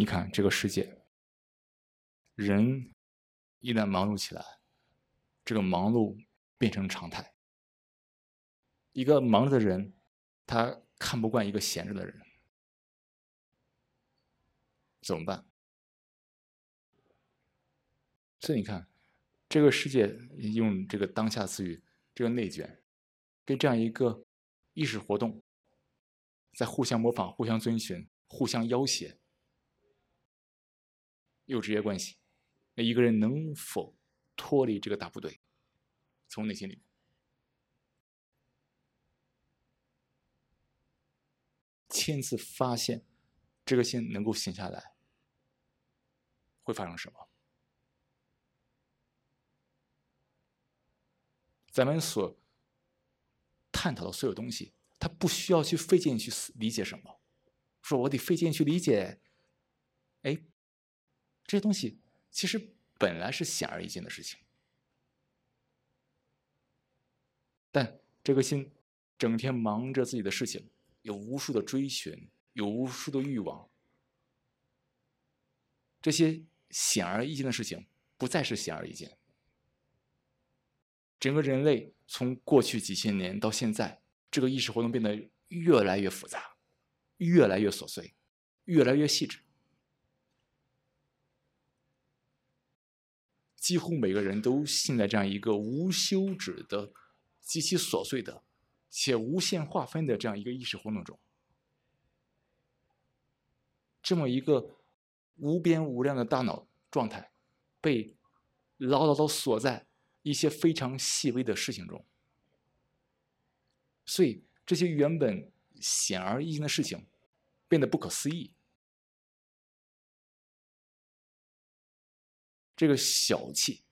你看这个世界，人一旦忙碌起来，这个忙碌变成常态。一个忙着的人，他看不惯一个闲着的人，怎么办？所以你看，这个世界用这个当下词语，这个内卷，跟这样一个意识活动，在互相模仿、互相遵循、互相要挟，有直接关系。那一个人能否脱离这个大部队，从内心里面？亲自发现，这个心能够闲下来，会发生什么？咱们所探讨的所有东西，他不需要去费劲去理解什么。说我得费劲去理解，哎，这些东西其实本来是显而易见的事情，但这颗心整天忙着自己的事情。有无数的追寻，有无数的欲望，这些显而易见的事情不再是显而易见。整个人类从过去几千年到现在，这个意识活动变得越来越复杂，越来越琐碎，越来越细致。几乎每个人都陷在这样一个无休止的、极其琐碎的。且无限划分的这样一个意识活动中，这么一个无边无量的大脑状态，被牢牢的锁在一些非常细微的事情中，所以这些原本显而易见的事情变得不可思议。这个小气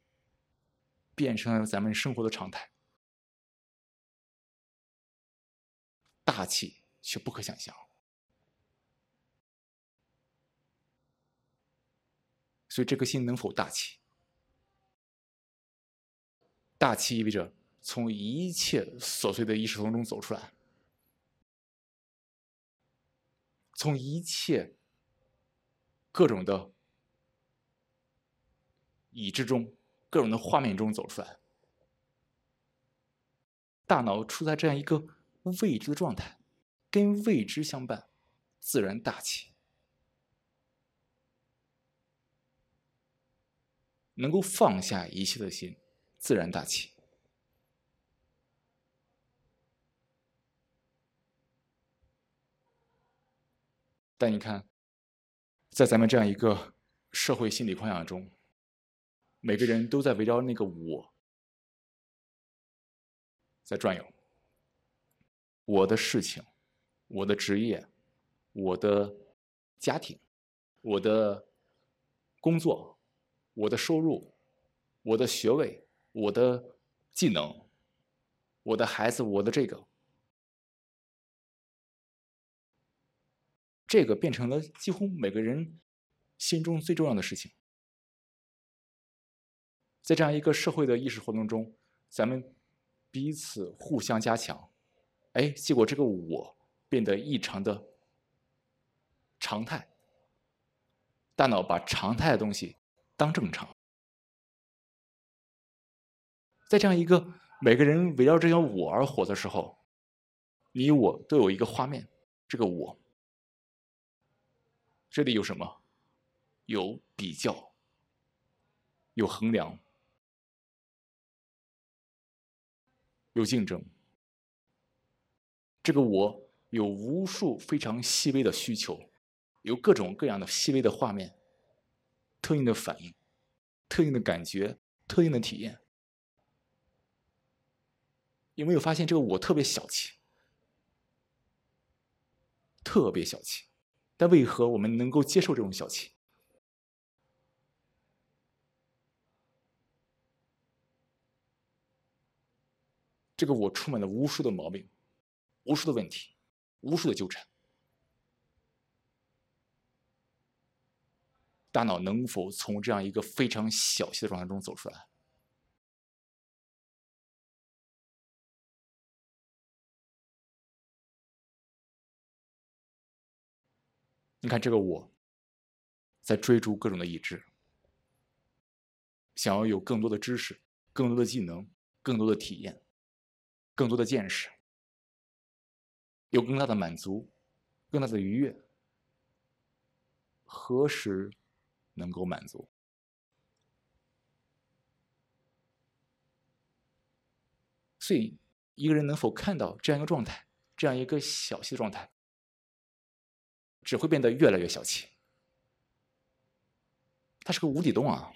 变成了咱们生活的常态。大气却不可想象，所以这颗心能否大气？大气意味着从一切琐碎的意识活动中走出来，从一切各种的已知中、各种的画面中走出来。大脑处在这样一个。未知的状态，跟未知相伴，自然大气。能够放下一切的心，自然大气。但你看，在咱们这样一个社会心理框架中，每个人都在围绕那个我在转悠。我的事情，我的职业，我的家庭，我的工作，我的收入，我的学位，我的技能，我的孩子，我的这个，这个变成了几乎每个人心中最重要的事情。在这样一个社会的意识活动中，咱们彼此互相加强。哎，结果这个我变得异常的常态，大脑把常态的东西当正常，在这样一个每个人围绕这样我而活的时候，你我都有一个画面，这个我，这里有什么？有比较，有衡量，有竞争。这个我有无数非常细微的需求，有各种各样的细微的画面，特定的反应，特定的感觉，特定的体验。有没有发现这个我特别小气，特别小气？但为何我们能够接受这种小气？这个我充满了无数的毛病。无数的问题，无数的纠缠，大脑能否从这样一个非常小气的状态中走出来？你看这个我，在追逐各种的已知，想要有更多的知识、更多的技能、更多的体验、更多的见识，有更大的满足、更大的愉悦，何时能够满足？所以，一个人能否看到这样一个状态，这样一个小气的状态，只会变得越来越小气。它是个无底洞啊！